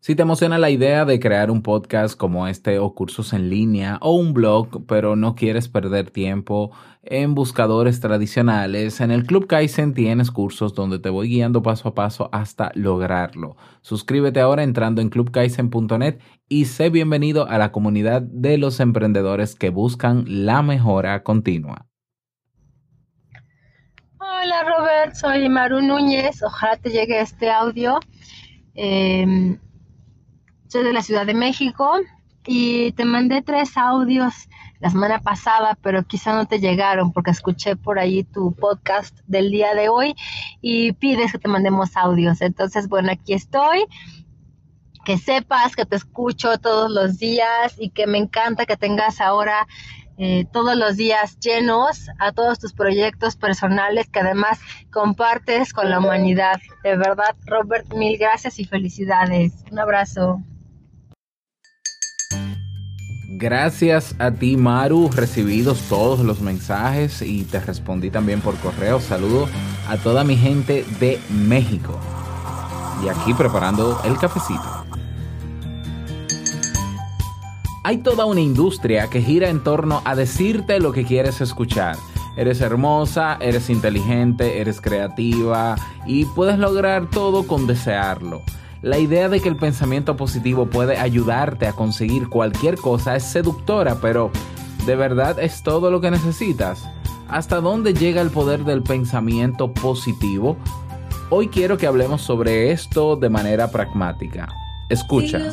Si te emociona la idea de crear un podcast como este o cursos en línea o un blog, pero no quieres perder tiempo en buscadores tradicionales, en el Club Kaizen tienes cursos donde te voy guiando paso a paso hasta lograrlo. Suscríbete ahora entrando en clubkaizen.net y sé bienvenido a la comunidad de los emprendedores que buscan la mejora continua. Hola Robert, soy Maru Núñez. Ojalá te llegue este audio. Eh, soy de la Ciudad de México y te mandé tres audios la semana pasada, pero quizá no te llegaron porque escuché por ahí tu podcast del día de hoy y pides que te mandemos audios. Entonces, bueno, aquí estoy. Que sepas que te escucho todos los días y que me encanta que tengas ahora eh, todos los días llenos a todos tus proyectos personales que además compartes con la humanidad. De verdad, Robert, mil gracias y felicidades. Un abrazo. Gracias a ti, Maru, recibidos todos los mensajes y te respondí también por correo. Saludo a toda mi gente de México. Y aquí preparando el cafecito. Hay toda una industria que gira en torno a decirte lo que quieres escuchar. Eres hermosa, eres inteligente, eres creativa y puedes lograr todo con desearlo. La idea de que el pensamiento positivo puede ayudarte a conseguir cualquier cosa es seductora, pero ¿de verdad es todo lo que necesitas? ¿Hasta dónde llega el poder del pensamiento positivo? Hoy quiero que hablemos sobre esto de manera pragmática. Escucha.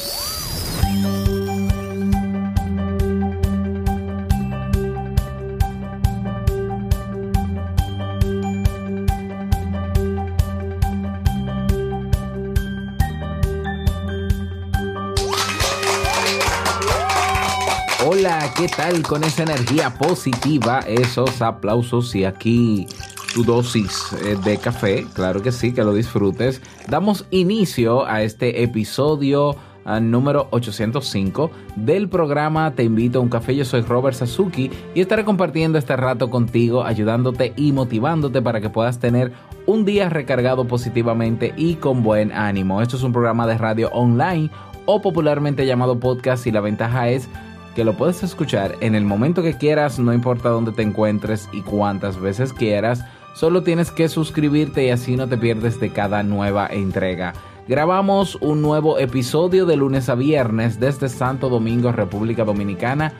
Hola, ¿qué tal con esa energía positiva? Esos aplausos y aquí tu dosis eh, de café, claro que sí, que lo disfrutes. Damos inicio a este episodio ah, número 805 del programa Te invito a un café. Yo soy Robert Sasuki y estaré compartiendo este rato contigo, ayudándote y motivándote para que puedas tener un día recargado positivamente y con buen ánimo. Esto es un programa de radio online o popularmente llamado podcast y la ventaja es que lo puedes escuchar en el momento que quieras, no importa dónde te encuentres y cuántas veces quieras. Solo tienes que suscribirte y así no te pierdes de cada nueva entrega. Grabamos un nuevo episodio de lunes a viernes desde Santo Domingo, República Dominicana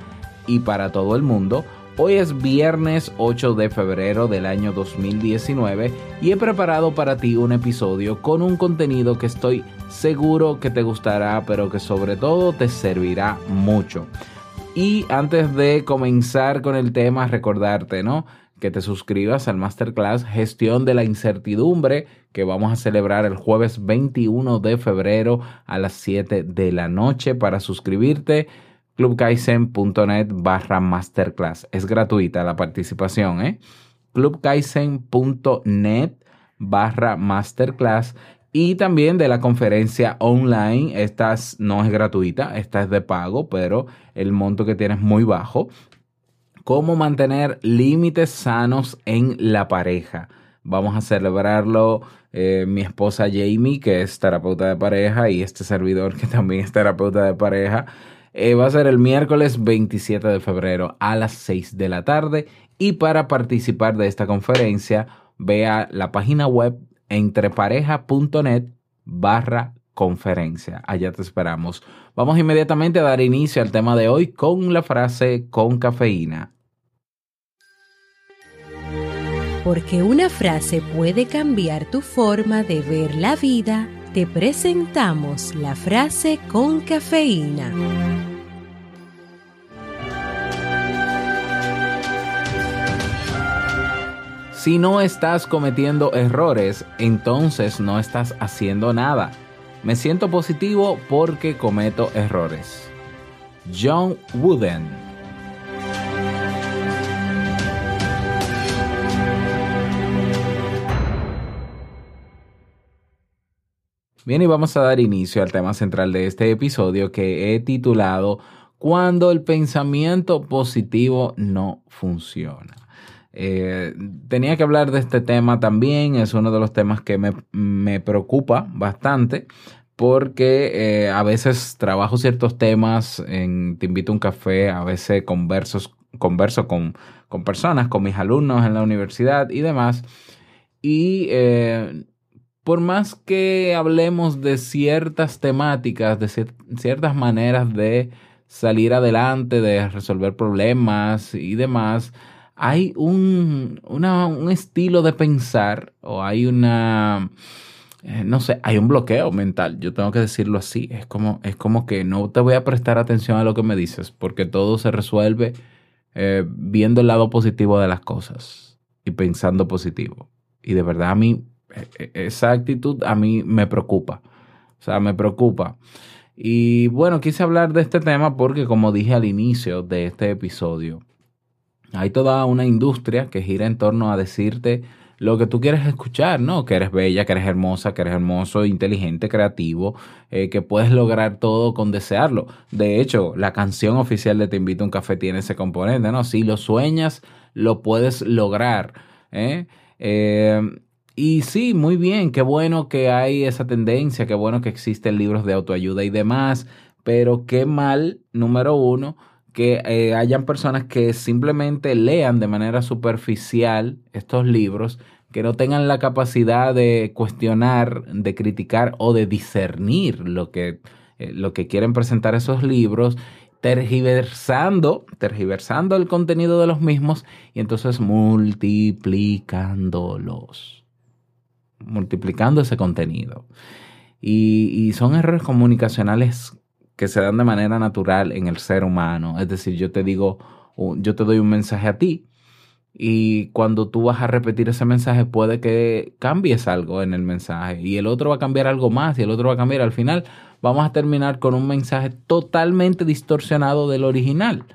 y para todo el mundo. Hoy es viernes 8 de febrero del año 2019 y he preparado para ti un episodio con un contenido que estoy seguro que te gustará, pero que sobre todo te servirá mucho. Y antes de comenzar con el tema, recordarte, ¿no? Que te suscribas al Masterclass Gestión de la Incertidumbre que vamos a celebrar el jueves 21 de febrero a las 7 de la noche. Para suscribirte, clubkaisen.net barra masterclass. Es gratuita la participación, ¿eh? clubkaisen.net barra masterclass y también de la conferencia online. Esta no es gratuita, esta es de pago, pero el monto que tiene es muy bajo. Cómo mantener límites sanos en la pareja. Vamos a celebrarlo eh, mi esposa Jamie, que es terapeuta de pareja, y este servidor, que también es terapeuta de pareja. Eh, va a ser el miércoles 27 de febrero a las 6 de la tarde. Y para participar de esta conferencia, vea la página web entrepareja.net barra conferencia. Allá te esperamos. Vamos inmediatamente a dar inicio al tema de hoy con la frase con cafeína. Porque una frase puede cambiar tu forma de ver la vida, te presentamos la frase con cafeína. Si no estás cometiendo errores, entonces no estás haciendo nada. Me siento positivo porque cometo errores. John Wooden. Bien, y vamos a dar inicio al tema central de este episodio que he titulado Cuando el pensamiento positivo no funciona. Eh, tenía que hablar de este tema también, es uno de los temas que me, preocupa bastante porque eh, a veces trabajo ciertos temas, en, te invito a un café, a veces converso, converso con, con, personas, con mis alumnos en la universidad y demás. Y eh, por más que hablemos de ciertas temáticas, de ciertas maneras de salir adelante, de resolver problemas y demás, hay un, un estilo de pensar o hay una, eh, no sé, hay un bloqueo mental, yo tengo que decirlo así, es como, es como que no te voy a prestar atención a lo que me dices porque todo se resuelve eh, viendo el lado positivo de las cosas y pensando positivo. Y de verdad a mí, e, e, esa actitud a mí me preocupa, o sea, me preocupa. Y bueno, quise hablar de este tema porque como dije al inicio de este episodio, hay toda una industria que gira en torno a decirte lo que tú quieres escuchar, ¿no? Que eres bella, que eres hermosa, que eres hermoso, inteligente, creativo, eh, que puedes lograr todo con desearlo. De hecho, la canción oficial de Te invito a un café tiene ese componente, ¿no? Si lo sueñas, lo puedes lograr. ¿eh? Eh, y sí, muy bien, qué bueno que hay esa tendencia, qué bueno que existen libros de autoayuda y demás, pero qué mal, número uno, que eh, hayan personas que simplemente lean de manera superficial estos libros, que no tengan la capacidad de cuestionar, de criticar o de discernir lo que, eh, lo que quieren presentar esos libros, tergiversando, tergiversando el contenido de los mismos y entonces multiplicándolos, multiplicando ese contenido. Y, y son errores comunicacionales que se dan de manera natural en el ser humano. Es decir, yo te digo, yo te doy un mensaje a ti y cuando tú vas a repetir ese mensaje puede que cambies algo en el mensaje y el otro va a cambiar algo más y el otro va a cambiar. Al final vamos a terminar con un mensaje totalmente distorsionado del original.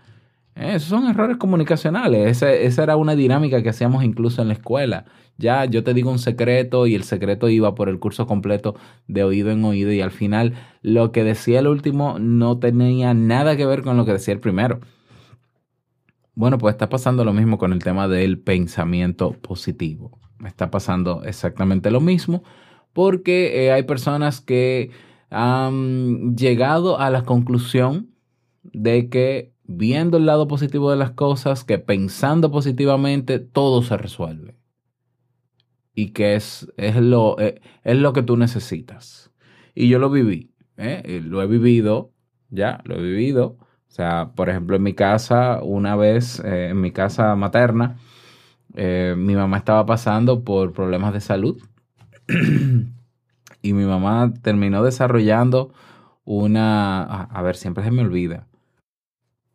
Eh, esos son errores comunicacionales. esa era una dinámica que hacíamos incluso en la escuela. Ya yo te digo un secreto y el secreto iba por el curso completo de oído en oído y al final lo que decía el último no tenía nada que ver con lo que decía el primero. Bueno, pues está pasando lo mismo con el tema del pensamiento positivo. Está pasando exactamente lo mismo porque eh, hay personas que han llegado a la conclusión de que viendo el lado positivo de las cosas, que pensando positivamente todo se resuelve y que es, es, lo, eh, es lo que tú necesitas. Y yo lo viví, ¿eh? lo he vivido, ya, lo he vivido. O sea, por ejemplo, en mi casa, una vez, eh, en mi casa materna, mi mamá estaba pasando por problemas de salud y mi mamá terminó desarrollando una, a ver, siempre se me olvida,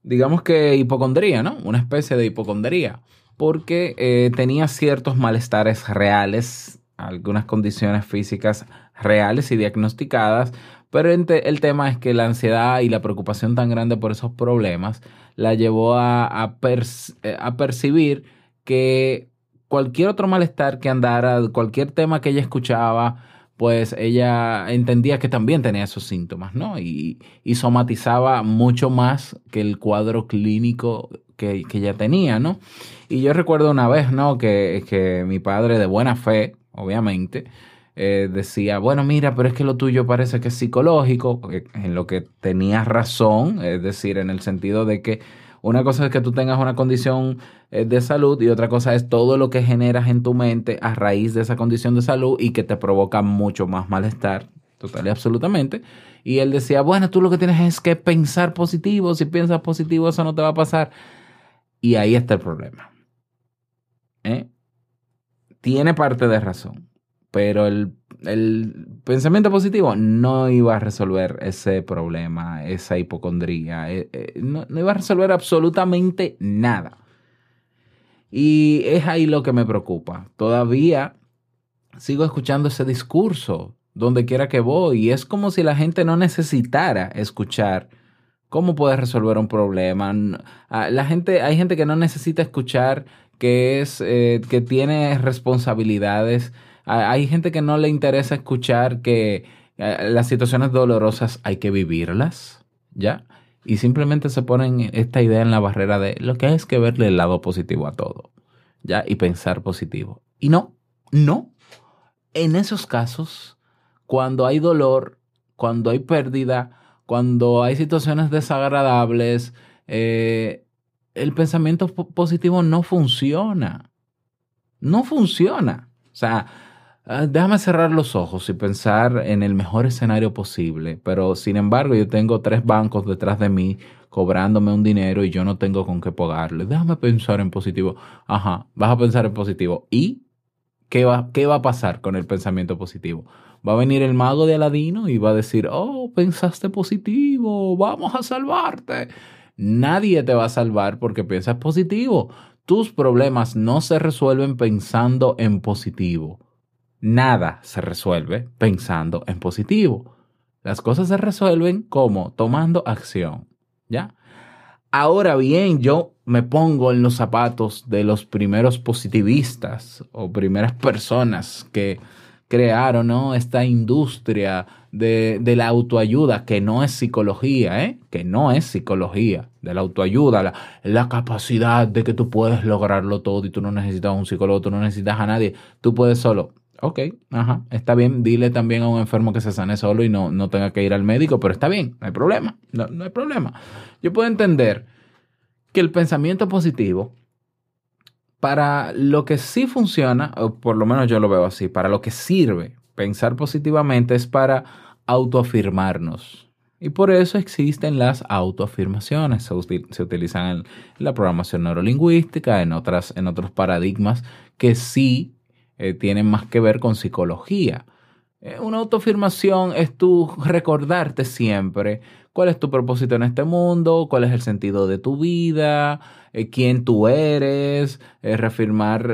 digamos que hipocondría, ¿no? Una especie de hipocondría porque eh, tenía ciertos malestares reales, algunas condiciones físicas reales y diagnosticadas, pero el tema es que la ansiedad y la preocupación tan grande por esos problemas la llevó a, eh, a percibir que cualquier otro malestar que andara, cualquier tema que ella escuchaba, pues ella entendía que también tenía esos síntomas, ¿no? Y, y somatizaba mucho más que el cuadro clínico que, que, ella tenía, ¿no? Y yo recuerdo una vez, ¿no? Que, que mi padre de buena fe, obviamente, eh, decía, bueno, mira, pero es que lo tuyo parece que es psicológico, en lo que tenía razón, es decir, en el sentido de que una cosa es que tú tengas una condición eh, de salud y otra cosa es todo lo que generas en tu mente a raíz de esa condición de salud y que te provoca mucho más malestar, total y absolutamente. Y él decía, bueno, tú lo que tienes es que pensar positivo, si piensas positivo eso no te va a pasar. Y ahí está el problema. ¿Eh? Tiene parte de razón, pero el el pensamiento positivo no iba a resolver ese problema, esa hipocondría, eh, eh, no, iba a resolver absolutamente nada. Y es ahí lo que me preocupa. Todavía sigo escuchando ese discurso donde quiera que voy y es como si la gente no necesitara escuchar cómo puedes resolver un problema. La gente, hay gente que no necesita escuchar que es eh, que tiene responsabilidades. Hay gente que no le interesa escuchar que eh, las situaciones dolorosas hay que vivirlas, ¿ya? y simplemente se ponen esta idea en la barrera de lo que es que verle el lado positivo a todo, ¿ya? Y pensar positivo. Y no, no. En esos casos, cuando hay dolor, cuando hay pérdida, cuando hay situaciones desagradables, eh, el pensamiento positivo no funciona. No funciona. O sea, Ah, déjame cerrar los ojos y pensar en el mejor escenario posible, pero sin embargo yo tengo tres bancos detrás de mí cobrándome un dinero y yo no tengo con qué pagarle. Déjame pensar en positivo. Ajá, vas a pensar en positivo. ¿Y qué va, qué va a pasar con el pensamiento positivo? Va a venir el mago de Aladino y va a decir, oh, pensaste positivo, vamos a salvarte. Nadie te va a salvar porque piensas positivo. Tus problemas no se resuelven pensando en positivo nada se resuelve pensando en positivo. Las cosas se resuelven como tomando acción, ¿ya? Ahora bien, yo me pongo en los zapatos de los primeros positivistas o primeras personas que crearon ¿no? esta industria de, la autoayuda, que no es psicología, ¿eh? que no es psicología, de la autoayuda, la, capacidad de que tú puedes lograrlo todo y tú no necesitas un psicólogo, tú no necesitas a nadie, tú puedes solo. Ok, ajá, está bien. Dile también a un enfermo que se sane solo y no, no tenga que ir al médico, pero está bien, no hay problema, no, no hay problema. Yo puedo entender que el pensamiento positivo, para lo que sí funciona, o por lo menos yo lo veo así, para lo que sirve pensar positivamente es para autoafirmarnos. Y por eso existen las autoafirmaciones. Se, se utilizan en la programación neurolingüística, en, otras, en otros paradigmas que sí eh, tienen más que ver con psicología. Eh, una autoafirmación es tú recordarte siempre cuál es tu propósito en este mundo, cuál es el sentido de tu vida, eh, quién tú eres, reafirmar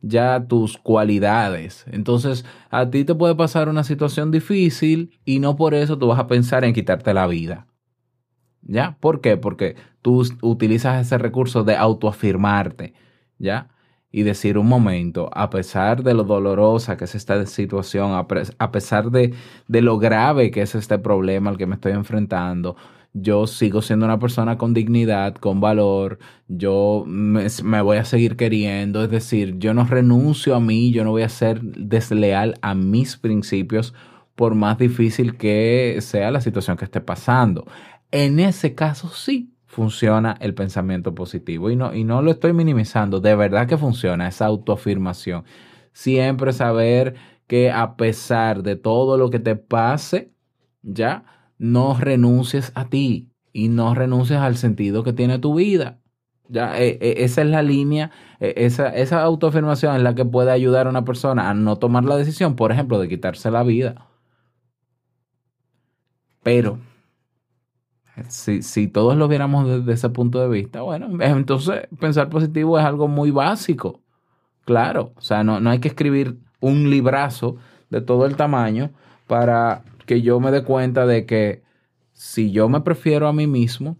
ya tus cualidades. Entonces, a ti te puede pasar una situación difícil y no por eso tú vas a pensar en quitarte la vida. ¿Ya? ¿Por qué? Porque tú utilizas ese recurso de autoafirmarte. ¿Ya? Y decir un momento, a pesar de lo dolorosa que es esta situación, a pesar de, lo grave que es este problema al que me estoy enfrentando, yo sigo siendo una persona con dignidad, con valor, yo me, me, voy a seguir queriendo, es decir, yo no renuncio a mí, yo no voy a ser desleal a mis principios por más difícil que sea la situación que esté pasando. En ese caso sí, funciona el pensamiento positivo. Y no, y no lo estoy minimizando, de verdad que funciona esa autoafirmación. Siempre saber que a pesar de todo lo que te pase, ya no renuncies a ti y no renuncies al sentido que tiene tu vida. Ya, e, e, esa es la línea, e, esa, esa autoafirmación es la que puede ayudar a una persona a no tomar la decisión, por ejemplo, de quitarse la vida. Pero si, todos lo viéramos desde ese punto de vista, bueno, entonces pensar positivo es algo muy básico. Claro, o sea, no, no hay que escribir un librazo de todo el tamaño para que yo me dé cuenta de que si yo me prefiero a mí mismo,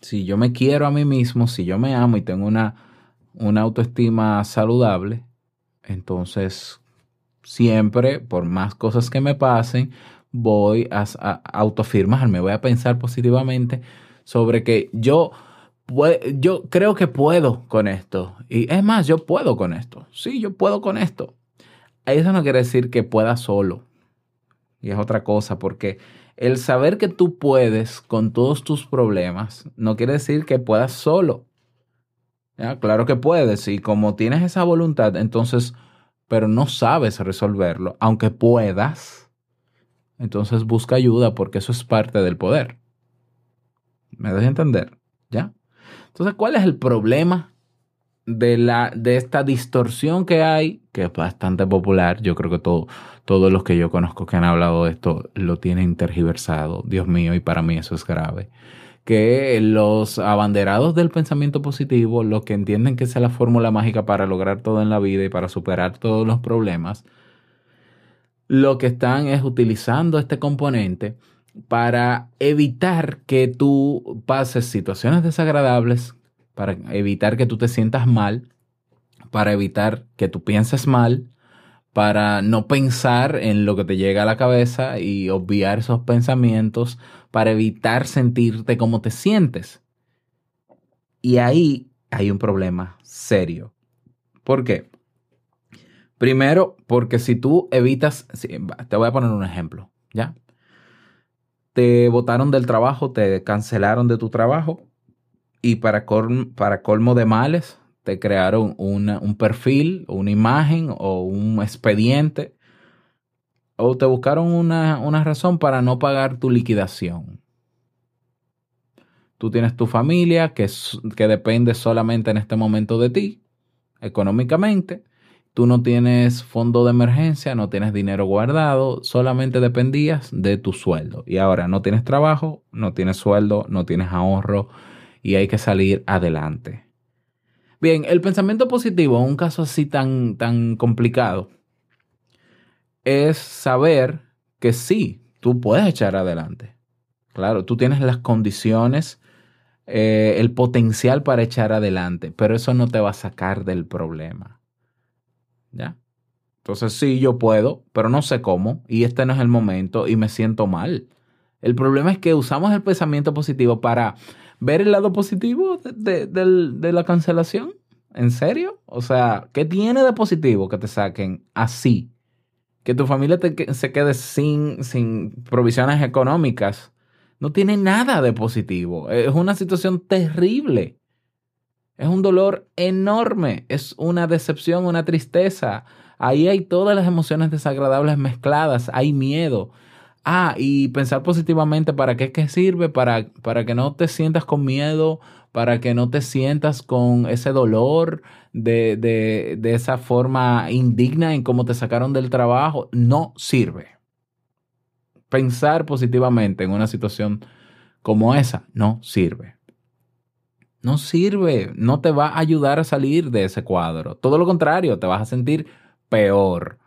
si yo me quiero a mí mismo, si yo me amo y tengo una, una autoestima saludable, entonces siempre, por más cosas que me pasen, voy a, autoafirmarme, voy a pensar positivamente sobre que yo, yo creo que puedo con esto. Y es más, yo puedo con esto. Sí, yo puedo con esto. Eso no quiere decir que pueda solo. Y es otra cosa, porque el saber que tú puedes con todos tus problemas no quiere decir que puedas solo. Claro que puedes, y como tienes esa voluntad, entonces, pero no sabes resolverlo, aunque puedas, entonces busca ayuda porque eso es parte del poder. ¿Me das a entender? ¿Ya? Entonces, ¿cuál es el problema de, la, de esta distorsión que hay, que es bastante popular? Yo creo que todo, todos los que yo conozco que han hablado de esto lo tienen tergiversado. Dios mío, y para mí eso es grave. que los abanderados del pensamiento positivo, los que entienden que esa es la fórmula mágica para lograr todo en la vida y para superar todos los problemas, lo que están es utilizando este componente para evitar que tú pases situaciones desagradables, para evitar que tú te sientas mal, para evitar que tú pienses mal, para no pensar en lo que te llega a la cabeza y obviar esos pensamientos, para evitar sentirte como te sientes. Y ahí hay un problema serio. ¿Por qué? Primero, porque si tú evitas, te voy a poner un ejemplo, ¿ya? Te botaron del trabajo, te cancelaron de tu trabajo y para, para colmo de males, te crearon un perfil, una imagen o un expediente o te buscaron una, una razón para no pagar tu liquidación. Tú tienes tu familia que, que depende solamente en este momento de ti, económicamente. Tú no tienes fondo de emergencia, no tienes dinero guardado, solamente dependías de tu sueldo. Y ahora no tienes trabajo, no tienes sueldo, no tienes ahorro y hay que salir adelante. Bien, el pensamiento positivo un caso así tan, tan complicado es saber que sí, tú puedes echar adelante. Claro, tú tienes las condiciones, eh, el potencial para echar adelante, pero eso no te va a sacar del problema. ¿Ya? Entonces sí, yo puedo, pero no sé cómo, y este no es el momento y me siento mal. El problema es que usamos el pensamiento positivo para ver el lado positivo de, de la cancelación. ¿En serio? O sea, ¿qué tiene de positivo que te saquen así? que tu familia se quede sin, sin provisiones económicas, no tiene nada de positivo. Es una situación terrible. Es un dolor enorme. Es una decepción, una tristeza. Ahí hay todas las emociones desagradables mezcladas. Hay miedo. Ah, y pensar positivamente, ¿para qué, qué sirve? Para, para que no te sientas con miedo, para que no te sientas con ese dolor de, de, esa forma indigna en cómo te sacaron del trabajo, no sirve. Pensar positivamente en una situación como esa no sirve. No sirve, no te va a ayudar a salir de ese cuadro. Todo lo contrario, te vas a sentir peor,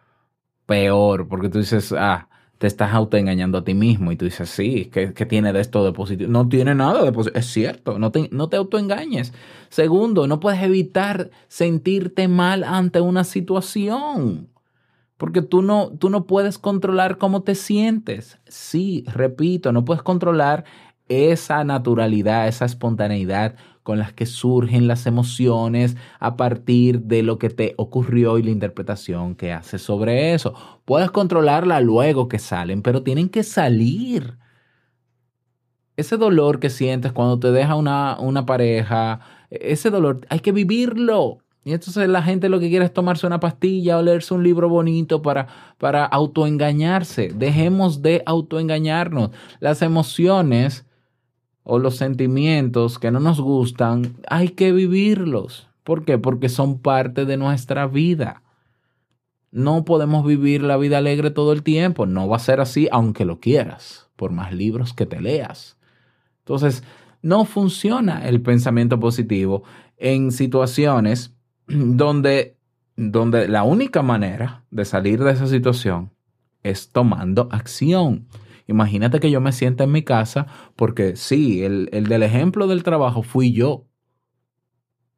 peor, porque tú dices, ah, te estás autoengañando a ti mismo y tú dices, sí, ¿qué, tiene de esto de positivo? No tiene nada de positivo. Es cierto, no te, no te autoengañes. Segundo, no puedes evitar sentirte mal ante una situación. Porque tú no, tú no puedes controlar cómo te sientes. Sí, repito, no puedes controlar esa naturalidad, esa espontaneidad con las que surgen las emociones a partir de lo que te ocurrió y la interpretación que haces sobre eso. Puedes controlarla luego que salen, pero tienen que salir. Ese dolor que sientes cuando te deja una, una pareja, ese dolor hay que vivirlo. Y entonces la gente lo que quiere es tomarse una pastilla o leerse un libro bonito para, para autoengañarse. Dejemos de autoengañarnos. Las emociones o los sentimientos que no nos gustan, hay que vivirlos. ¿Por qué? Porque son parte de nuestra vida. No podemos vivir la vida alegre todo el tiempo. No va a ser así aunque lo quieras, por más libros que te leas. Entonces, no funciona el pensamiento positivo en situaciones donde, donde la única manera de salir de esa situación es tomando acción. Imagínate que yo me sienta en mi casa porque sí, el, del ejemplo del trabajo fui yo.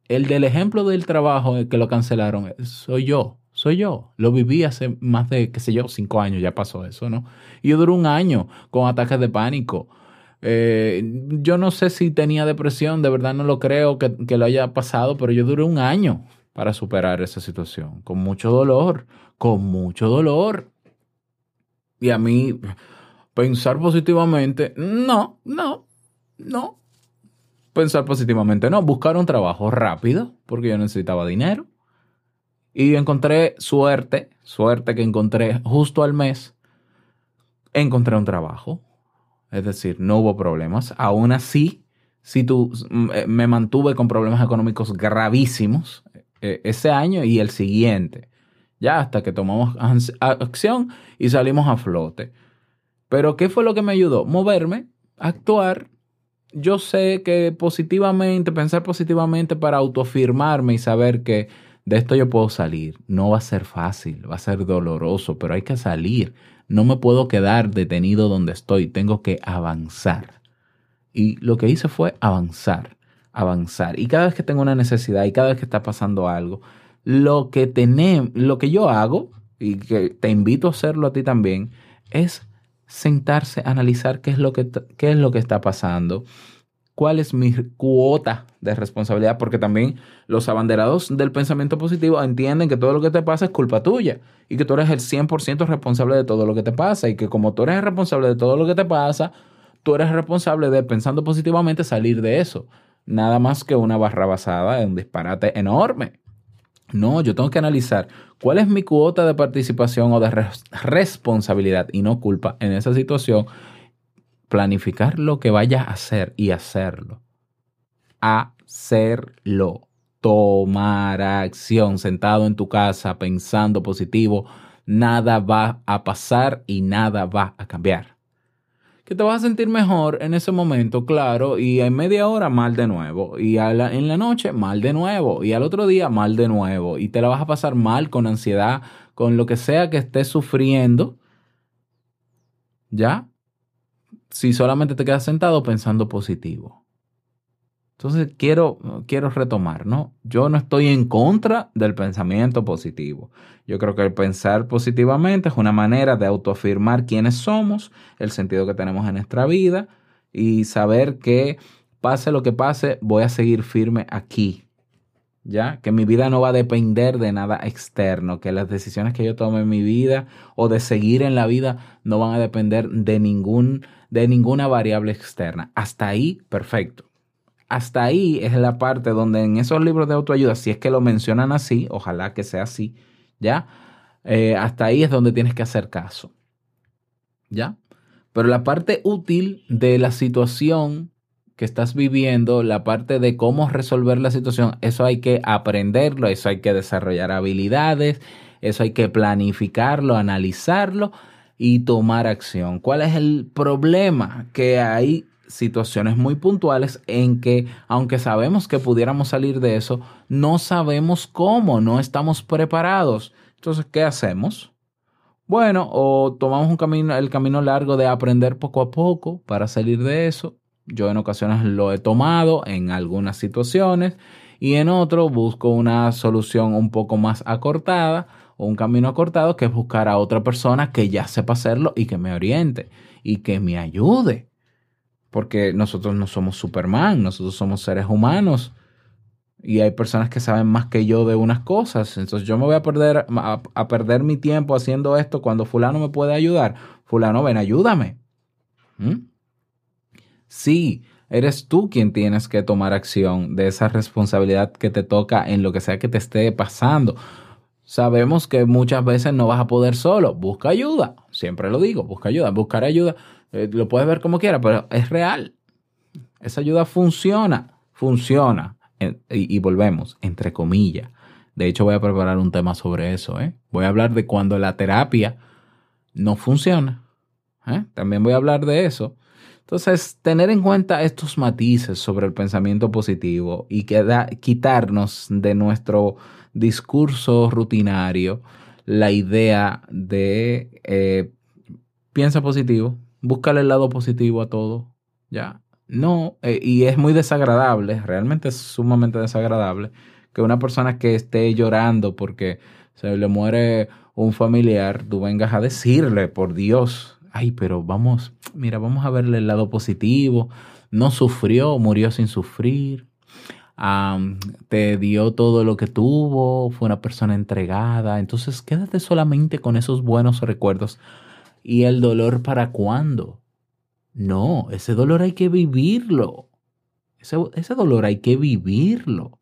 El del ejemplo del trabajo que lo cancelaron soy yo, soy yo. Lo viví hace más de, qué sé yo, cinco años, ya pasó eso, ¿no? Y yo duré un año con ataques de pánico. Eh, yo no sé si tenía depresión, de verdad no lo creo que, que lo haya pasado, pero yo duré un año para superar esa situación, con mucho dolor, con mucho dolor. Y a mí, Pensar positivamente, no, no, no. Pensar positivamente, no. Buscar un trabajo rápido, porque yo necesitaba dinero. Y encontré suerte, suerte que encontré justo al mes, encontré un trabajo. Es decir, no hubo problemas. Aún así, si tú eh, me mantuve con problemas económicos gravísimos eh, ese año y el siguiente, ya hasta que tomamos acción y salimos a flote. Pero ¿qué fue lo que me ayudó? Moverme, actuar yo sé que positivamente, pensar positivamente para autoafirmarme y saber que de esto yo puedo salir. No va a ser fácil, va a ser doloroso, pero hay que salir. No me puedo quedar detenido donde estoy, tengo que avanzar. Y lo que hice fue avanzar, avanzar. Y cada vez que tengo una necesidad y cada vez que está pasando algo, lo que, tenemos, lo que yo hago, y que te invito a hacerlo a ti también, es sentarse, analizar qué es lo que, qué es lo que está pasando, cuál es mi cuota de responsabilidad, porque también los abanderados del pensamiento positivo entienden que todo lo que te pasa es culpa tuya y que tú eres el 100% responsable de todo lo que te pasa y que como tú eres responsable de todo lo que te pasa, tú eres responsable de, pensando positivamente, salir de eso. Nada más que una barra basada en un disparate enorme. No, yo tengo que analizar cuál es mi cuota de participación o de responsabilidad y no culpa en esa situación. Planificar lo que vaya a hacer y hacerlo. Hacerlo. Tomar acción sentado en tu casa pensando positivo. Nada va a pasar y nada va a cambiar te vas a sentir mejor en ese momento, claro, y en media hora mal de nuevo, y en la noche mal de nuevo, y al otro día mal de nuevo, y te la vas a pasar mal con ansiedad, con lo que sea que estés sufriendo, ¿ya? Si solamente te quedas sentado pensando positivo. Entonces quiero, quiero retomar, ¿no? Yo no estoy en contra del pensamiento positivo. Yo creo que el pensar positivamente es una manera de autoafirmar quiénes somos, el sentido que tenemos en nuestra vida y saber que pase lo que pase, voy a seguir firme aquí. ¿Ya? Que mi vida no va a depender de nada externo, que las decisiones que yo tome en mi vida o de seguir en la vida no van a depender de, ningún, de ninguna variable externa. Hasta ahí, perfecto hasta ahí es la parte donde en esos libros de autoayuda, si es que lo mencionan así, ojalá que sea así, ¿ya? Eh, hasta ahí es donde tienes que hacer caso, ¿ya? Pero la parte útil de la situación que estás viviendo, la parte de cómo resolver la situación, eso hay que aprenderlo, eso hay que desarrollar habilidades, eso hay que planificarlo, analizarlo y tomar acción. ¿Cuál es el problema? Que hay situaciones muy puntuales en que, aunque sabemos que pudiéramos salir de eso, no sabemos cómo, no estamos preparados. Entonces, ¿qué hacemos? Bueno, o tomamos un camino, el camino largo de aprender poco a poco para salir de eso. Yo en ocasiones lo he tomado en algunas situaciones y en otro busco una solución un poco más acortada o un camino acortado que es buscar a otra persona que ya sepa hacerlo y que me oriente y que me ayude porque nosotros no somos Superman, nosotros somos seres humanos y hay personas que saben más que yo de unas cosas. Entonces yo me voy a perder, a, perder mi tiempo haciendo esto cuando fulano me puede ayudar. Fulano, ven, ayúdame. ¿Mm? Sí, eres tú quien tienes que tomar acción de esa responsabilidad que te toca en lo que sea que te esté pasando. Sabemos que muchas veces no vas a poder solo. Busca ayuda. Siempre lo digo, busca ayuda. Buscar ayuda eh, lo puedes ver como quieras, pero es real. Esa ayuda funciona, funciona. y, volvemos, entre comillas. De hecho, voy a preparar un tema sobre eso. ¿eh? Voy a hablar de cuando la terapia no funciona. ¿eh? También voy a hablar de eso. Entonces, tener en cuenta estos matices sobre el pensamiento positivo y quitarnos de nuestro discurso rutinario la idea de piensa positivo, búscale el lado positivo a todo, ¿ya? No, eh, y es muy desagradable, realmente es sumamente desagradable que una persona que esté llorando porque se le muere un familiar, tú vengas a decirle, por Dios, ay, pero vamos, mira, vamos a verle el lado positivo, no sufrió, murió sin sufrir, te dio todo lo que tuvo, fue una persona entregada, entonces quédate solamente con esos buenos recuerdos ¿Y el dolor para cuándo? No, ese dolor hay que vivirlo. Ese, dolor hay que vivirlo. O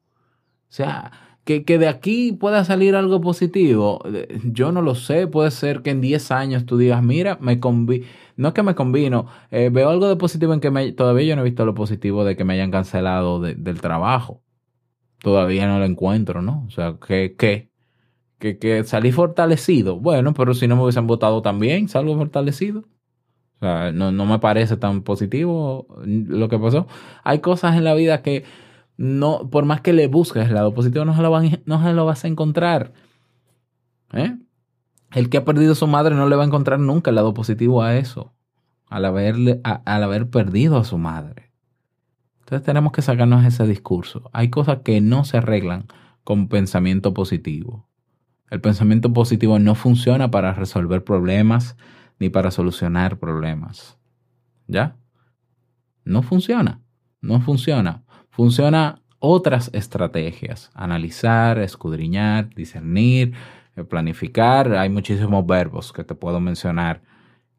sea, que, que, de aquí pueda salir algo positivo, eh, yo no lo sé. Puede ser que en 10 años tú digas, mira, me no es que me convino, eh, veo algo de positivo en que me, todavía yo no he visto lo positivo de que me hayan cancelado del trabajo. Todavía no lo encuentro, ¿no? O sea, ¿qué? ¿Qué? Que, salí fortalecido. Bueno, pero si no me hubiesen votado también, salgo fortalecido. no, no me parece tan positivo lo que pasó. Hay cosas en la vida que no, por más que le busques el lado positivo, no se lo, no se lo vas a encontrar. ¿Eh? El que ha perdido a su madre no le va a encontrar nunca el lado positivo a eso, al, haberle, al haber perdido a su madre. Entonces tenemos que sacarnos ese discurso. Hay cosas que no se arreglan con pensamiento positivo. El pensamiento positivo no funciona para resolver problemas ni para solucionar problemas. ¿Ya? No funciona. No funciona. Funciona otras estrategias. Analizar, escudriñar, discernir, eh, planificar. Hay muchísimos verbos que te puedo mencionar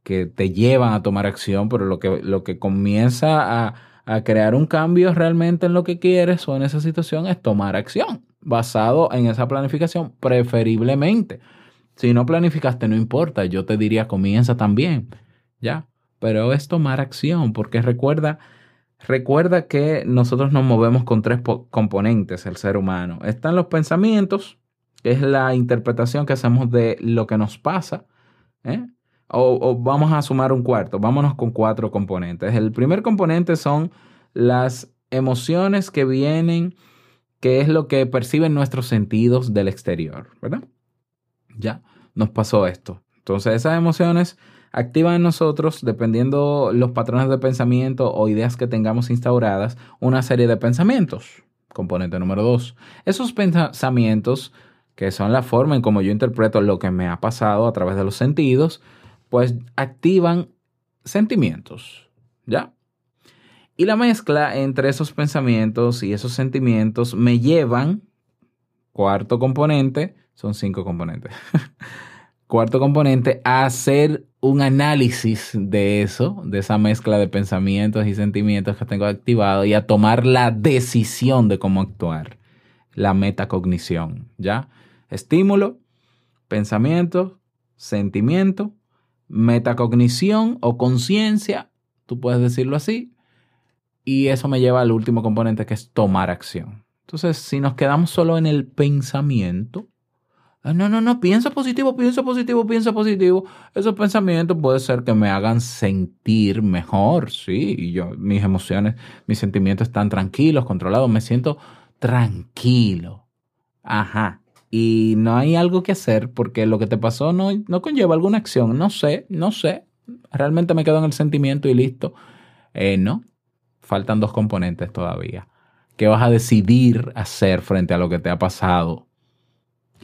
que te llevan a tomar acción, pero lo que, lo que comienza a, a crear un cambio realmente en lo que quieres o en esa situación es tomar acción basado en esa planificación, preferiblemente. Si no planificaste, no importa, yo te diría comienza también, ¿ya? Pero es tomar acción, porque recuerda, recuerda que nosotros nos movemos con tres componentes, el ser humano. Están los pensamientos, es la interpretación que hacemos de lo que nos pasa. ¿eh? O, vamos a sumar un cuarto, vámonos con cuatro componentes. El primer componente son las emociones que vienen, que es lo que perciben nuestros sentidos del exterior, ¿verdad? Ya, nos pasó esto. Entonces esas emociones activan en nosotros, dependiendo los patrones de pensamiento o ideas que tengamos instauradas, una serie de pensamientos. Componente número dos. Esos pensamientos que son la forma en cómo yo interpreto lo que me ha pasado a través de los sentidos, pues activan sentimientos, ¿ya? Y la mezcla entre esos pensamientos y esos sentimientos me llevan, cuarto componente, son cinco componentes, cuarto componente, a hacer un análisis de eso, de esa mezcla de pensamientos y sentimientos que tengo activado y a tomar la decisión de cómo actuar, la metacognición, ¿ya? Estímulo, pensamiento, sentimiento, metacognición o conciencia, tú puedes decirlo así, y eso me lleva al último componente que es tomar acción. Entonces, si nos quedamos solo en el pensamiento, ah, no, no, no, piensa positivo, piensa positivo, piensa positivo. Esos pensamientos puede ser que me hagan sentir mejor, sí, y yo, mis emociones, mis sentimientos están tranquilos, controlados, me siento tranquilo. Ajá y no hay algo que hacer porque lo que te pasó no, no conlleva alguna acción. No sé, no sé. Realmente me quedo en el sentimiento y listo. Eh, no, faltan dos componentes todavía. ¿Qué vas a decidir hacer frente a lo que te ha pasado?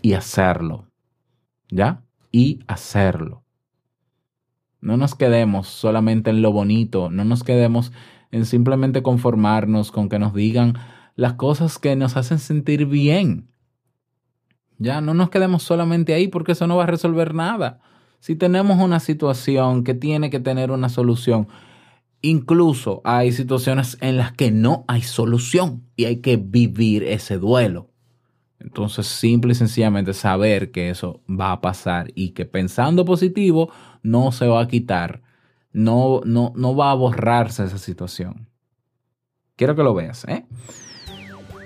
Y hacerlo. ¿Ya? Y hacerlo. No nos quedemos solamente en lo bonito, no nos quedemos en simplemente conformarnos con que nos digan las cosas que nos hacen sentir bien. Ya no nos quedemos solamente ahí porque eso no va a resolver nada. Si tenemos una situación que tiene que tener una solución, incluso hay situaciones en las que no hay solución y hay que vivir ese duelo. Entonces, simple y sencillamente saber que eso va a pasar y que pensando positivo no se va a quitar, no, no, no va a borrarse esa situación. Quiero que lo veas, ¿eh?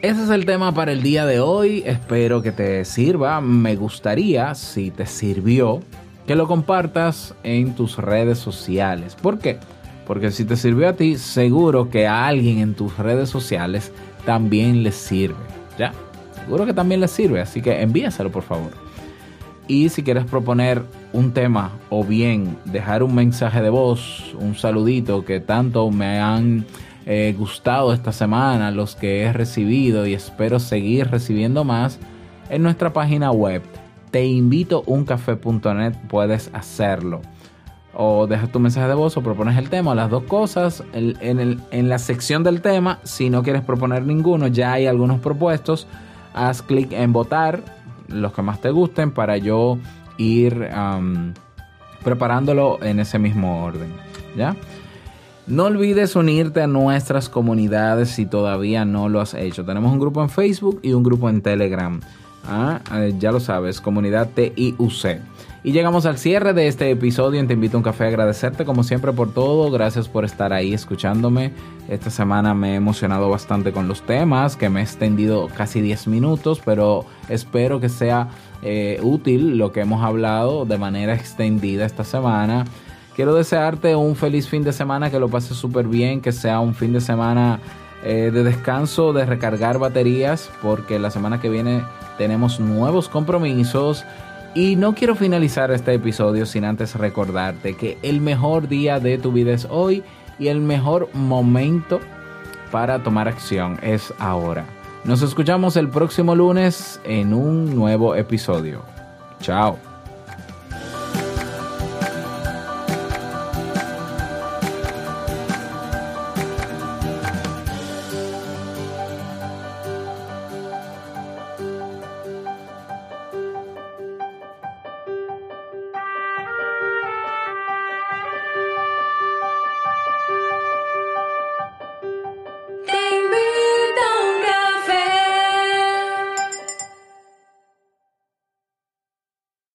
Ese es el tema para el día de hoy. Espero que te sirva. Me gustaría, si te sirvió, que lo compartas en tus redes sociales. ¿Por qué? Porque si te sirvió a ti, seguro que a alguien en tus redes sociales también le sirve. ¿Ya? Seguro que también le sirve. Así que envíaselo, por favor. Y si quieres proponer un tema o bien dejar un mensaje de voz, un saludito que tanto me han eh, gustado esta semana, los que he recibido y espero seguir recibiendo más en nuestra página web. Te invito puedes hacerlo. O dejas tu mensaje de voz o propones el tema, las dos cosas. En, la sección del tema, si no quieres proponer ninguno, ya hay algunos propuestos. Haz clic en votar, los que más te gusten, para yo ir preparándolo en ese mismo orden. ¿Ya? No olvides unirte a nuestras comunidades si todavía no lo has hecho. Tenemos un grupo en Facebook y un grupo en Telegram. Ah, eh, ya lo sabes, comunidad TIUC. Y llegamos al cierre de este episodio. Te invito a un café agradecerte como siempre por todo. Gracias por estar ahí escuchándome. Esta semana me he emocionado bastante con los temas, que me he extendido casi 10 minutos, pero espero que sea eh, útil lo que hemos hablado de manera extendida esta semana quiero desearte un feliz fin de semana, que lo pases súper bien, que sea un fin de semana eh, de descanso, de recargar baterías, porque la semana que viene tenemos nuevos compromisos. Y no quiero finalizar este episodio sin antes recordarte que el mejor día de tu vida es hoy y el mejor momento para tomar acción es ahora. Nos escuchamos el próximo lunes en un nuevo episodio. Chao.